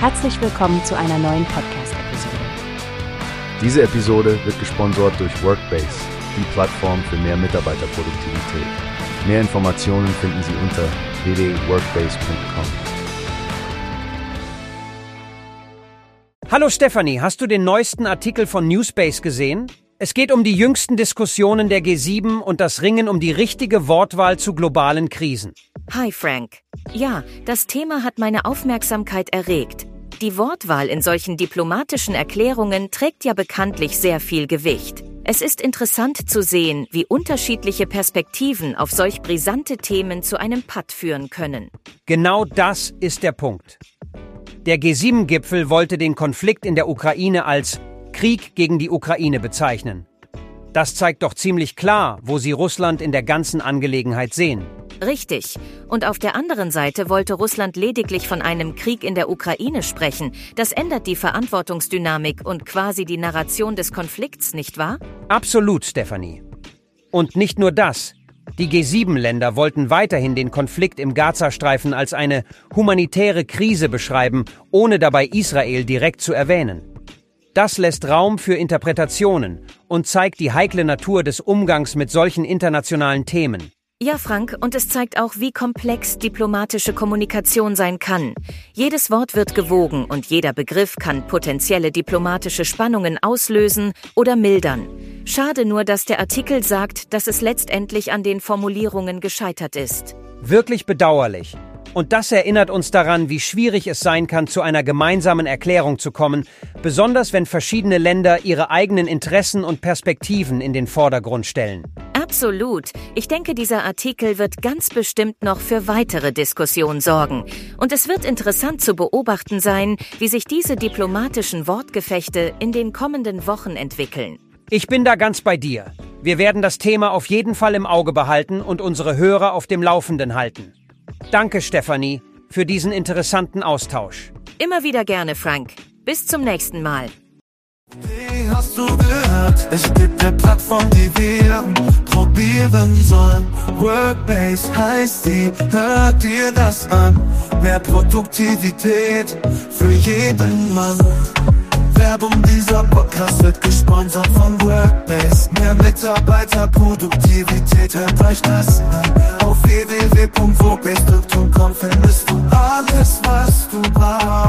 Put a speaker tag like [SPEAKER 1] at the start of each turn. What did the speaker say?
[SPEAKER 1] Herzlich willkommen zu einer neuen Podcast-Episode.
[SPEAKER 2] Diese Episode wird gesponsert durch Workbase, die Plattform für mehr Mitarbeiterproduktivität. Mehr Informationen finden Sie unter www.workbase.com.
[SPEAKER 3] Hallo Stefanie, hast du den neuesten Artikel von Newspace gesehen? Es geht um die jüngsten Diskussionen der G7 und das Ringen um die richtige Wortwahl zu globalen Krisen.
[SPEAKER 4] Hi Frank. Ja, das Thema hat meine Aufmerksamkeit erregt. Die Wortwahl in solchen diplomatischen Erklärungen trägt ja bekanntlich sehr viel Gewicht. Es ist interessant zu sehen, wie unterschiedliche Perspektiven auf solch brisante Themen zu einem Patt führen können.
[SPEAKER 3] Genau das ist der Punkt. Der G7-Gipfel wollte den Konflikt in der Ukraine als Krieg gegen die Ukraine bezeichnen. Das zeigt doch ziemlich klar, wo sie Russland in der ganzen Angelegenheit sehen.
[SPEAKER 4] Richtig. Und auf der anderen Seite wollte Russland lediglich von einem Krieg in der Ukraine sprechen. Das ändert die Verantwortungsdynamik und quasi die Narration des Konflikts, nicht wahr?
[SPEAKER 3] Absolut, Stephanie. Und nicht nur das. Die G7-Länder wollten weiterhin den Konflikt im Gazastreifen als eine humanitäre Krise beschreiben, ohne dabei Israel direkt zu erwähnen. Das lässt Raum für Interpretationen und zeigt die heikle Natur des Umgangs mit solchen internationalen Themen.
[SPEAKER 4] Ja, Frank, und es zeigt auch, wie komplex diplomatische Kommunikation sein kann. Jedes Wort wird gewogen und jeder Begriff kann potenzielle diplomatische Spannungen auslösen oder mildern. Schade nur, dass der Artikel sagt, dass es letztendlich an den Formulierungen gescheitert ist.
[SPEAKER 3] Wirklich bedauerlich. Und das erinnert uns daran, wie schwierig es sein kann, zu einer gemeinsamen Erklärung zu kommen, besonders wenn verschiedene Länder ihre eigenen Interessen und Perspektiven in den Vordergrund stellen.
[SPEAKER 4] Absolut. Ich denke, dieser Artikel wird ganz bestimmt noch für weitere Diskussionen sorgen. Und es wird interessant zu beobachten sein, wie sich diese diplomatischen Wortgefechte in den kommenden Wochen entwickeln.
[SPEAKER 3] Ich bin da ganz bei dir. Wir werden das Thema auf jeden Fall im Auge behalten und unsere Hörer auf dem Laufenden halten. Danke, Stefanie, für diesen interessanten Austausch.
[SPEAKER 4] Immer wieder gerne, Frank. Bis zum nächsten Mal.
[SPEAKER 5] Wie hast du gehört? Es gibt eine Plattform, die wir probieren sollen. Workbase heißt die, hört dir das an. Mehr Produktivität für jeden Mann. Werbung, dieser Podcast wird gesponsert von Workbase. Mehr Mitarbeiterproduktivität, hört euch das an. Www.workbase.com findest du alles, was du brauchst.